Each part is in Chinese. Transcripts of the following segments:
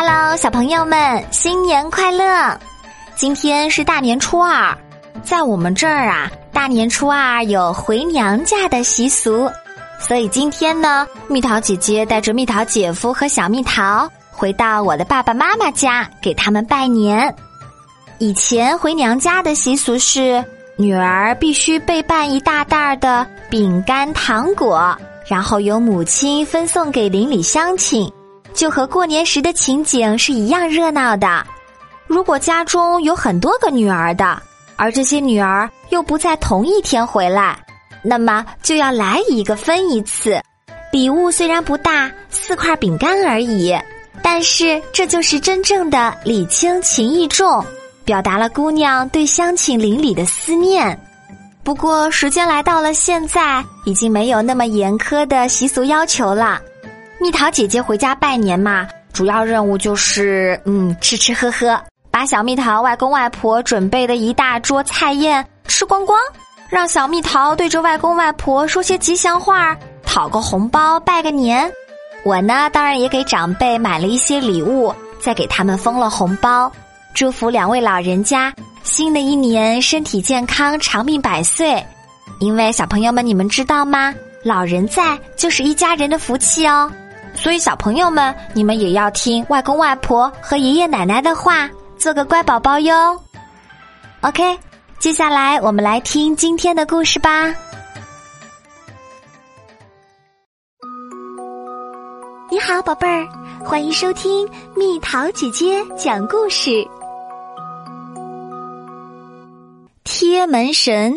Hello，小朋友们，新年快乐！今天是大年初二，在我们这儿啊，大年初二有回娘家的习俗，所以今天呢，蜜桃姐姐带着蜜桃姐夫和小蜜桃回到我的爸爸妈妈家，给他们拜年。以前回娘家的习俗是，女儿必须备办一大袋的饼干糖果，然后由母亲分送给邻里乡亲。就和过年时的情景是一样热闹的。如果家中有很多个女儿的，而这些女儿又不在同一天回来，那么就要来一个分一次。礼物虽然不大，四块饼干而已，但是这就是真正的礼轻情意重，表达了姑娘对乡亲邻里的思念。不过时间来到了现在，已经没有那么严苛的习俗要求了。蜜桃姐姐回家拜年嘛，主要任务就是嗯吃吃喝喝，把小蜜桃外公外婆准备的一大桌菜宴吃光光，让小蜜桃对着外公外婆说些吉祥话，讨个红包拜个年。我呢，当然也给长辈买了一些礼物，再给他们封了红包，祝福两位老人家新的一年身体健康、长命百岁。因为小朋友们，你们知道吗？老人在就是一家人的福气哦。所以，小朋友们，你们也要听外公外婆和爷爷奶奶的话，做个乖宝宝哟。OK，接下来我们来听今天的故事吧。你好，宝贝儿，欢迎收听蜜桃姐姐讲故事。贴门神，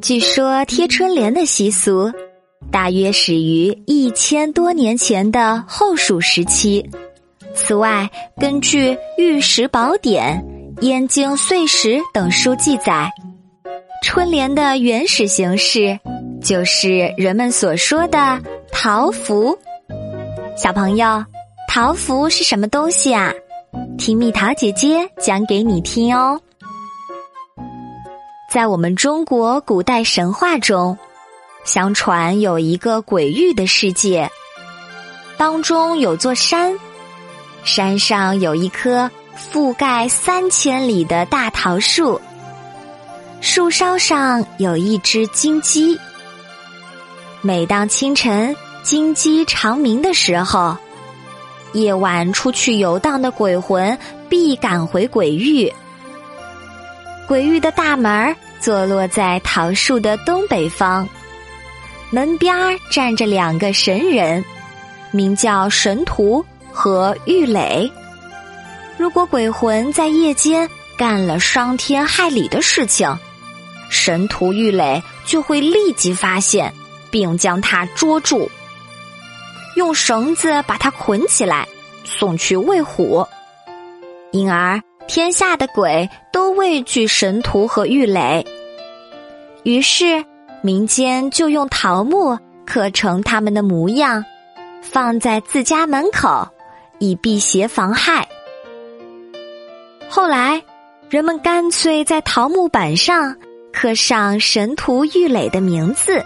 据说贴春联的习俗。大约始于一千多年前的后蜀时期。此外，根据《玉石宝典》《燕京岁时》等书记载，春联的原始形式就是人们所说的桃符。小朋友，桃符是什么东西啊？听蜜桃姐姐讲给你听哦。在我们中国古代神话中。相传有一个鬼域的世界，当中有座山，山上有一棵覆盖三千里的大桃树，树梢上有一只金鸡。每当清晨金鸡长鸣的时候，夜晚出去游荡的鬼魂必赶回鬼域。鬼域的大门坐落在桃树的东北方。门边站着两个神人，名叫神荼和玉垒。如果鬼魂在夜间干了伤天害理的事情，神荼、玉垒就会立即发现，并将他捉住，用绳子把他捆起来，送去喂虎。因而，天下的鬼都畏惧神荼和玉垒。于是。民间就用桃木刻成他们的模样，放在自家门口，以辟邪防害。后来，人们干脆在桃木板上刻上神荼郁垒的名字，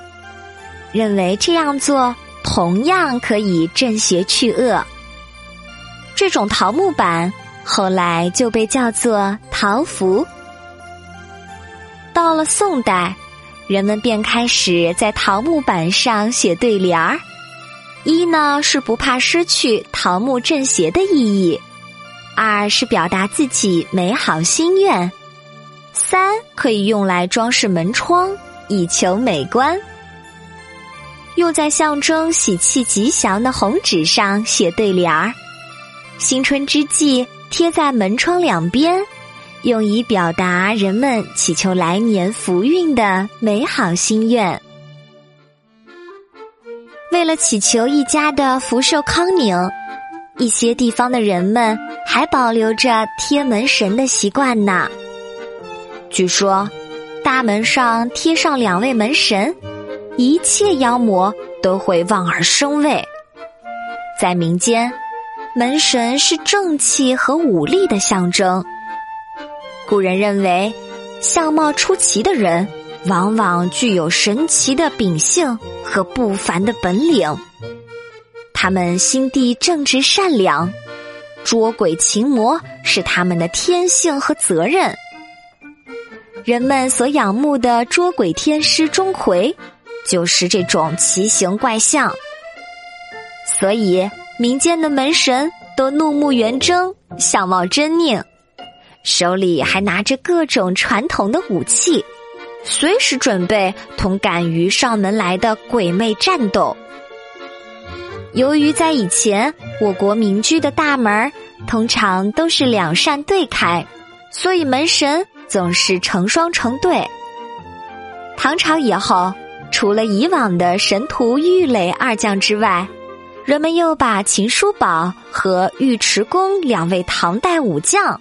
认为这样做同样可以镇邪去恶。这种桃木板后来就被叫做桃符。到了宋代。人们便开始在桃木板上写对联儿，一呢是不怕失去桃木镇邪的意义，二是表达自己美好心愿，三可以用来装饰门窗以求美观。用在象征喜气吉祥的红纸上写对联儿，新春之际贴在门窗两边。用以表达人们祈求来年福运的美好心愿。为了祈求一家的福寿康宁，一些地方的人们还保留着贴门神的习惯呢。据说，大门上贴上两位门神，一切妖魔都会望而生畏。在民间，门神是正气和武力的象征。古人认为，相貌出奇的人往往具有神奇的秉性和不凡的本领。他们心地正直善良，捉鬼擒魔是他们的天性和责任。人们所仰慕的捉鬼天师钟馗，就是这种奇形怪相。所以，民间的门神都怒目圆睁，相貌狰狞，手里还拿着各种传统的武器，随时准备同敢于上门来的鬼魅战斗。由于在以前我国民居的大门通常都是两扇对开，所以门神总是成双成对。唐朝以后，除了以往的神荼、郁垒二将之外，人们又把秦叔宝和尉迟恭两位唐代武将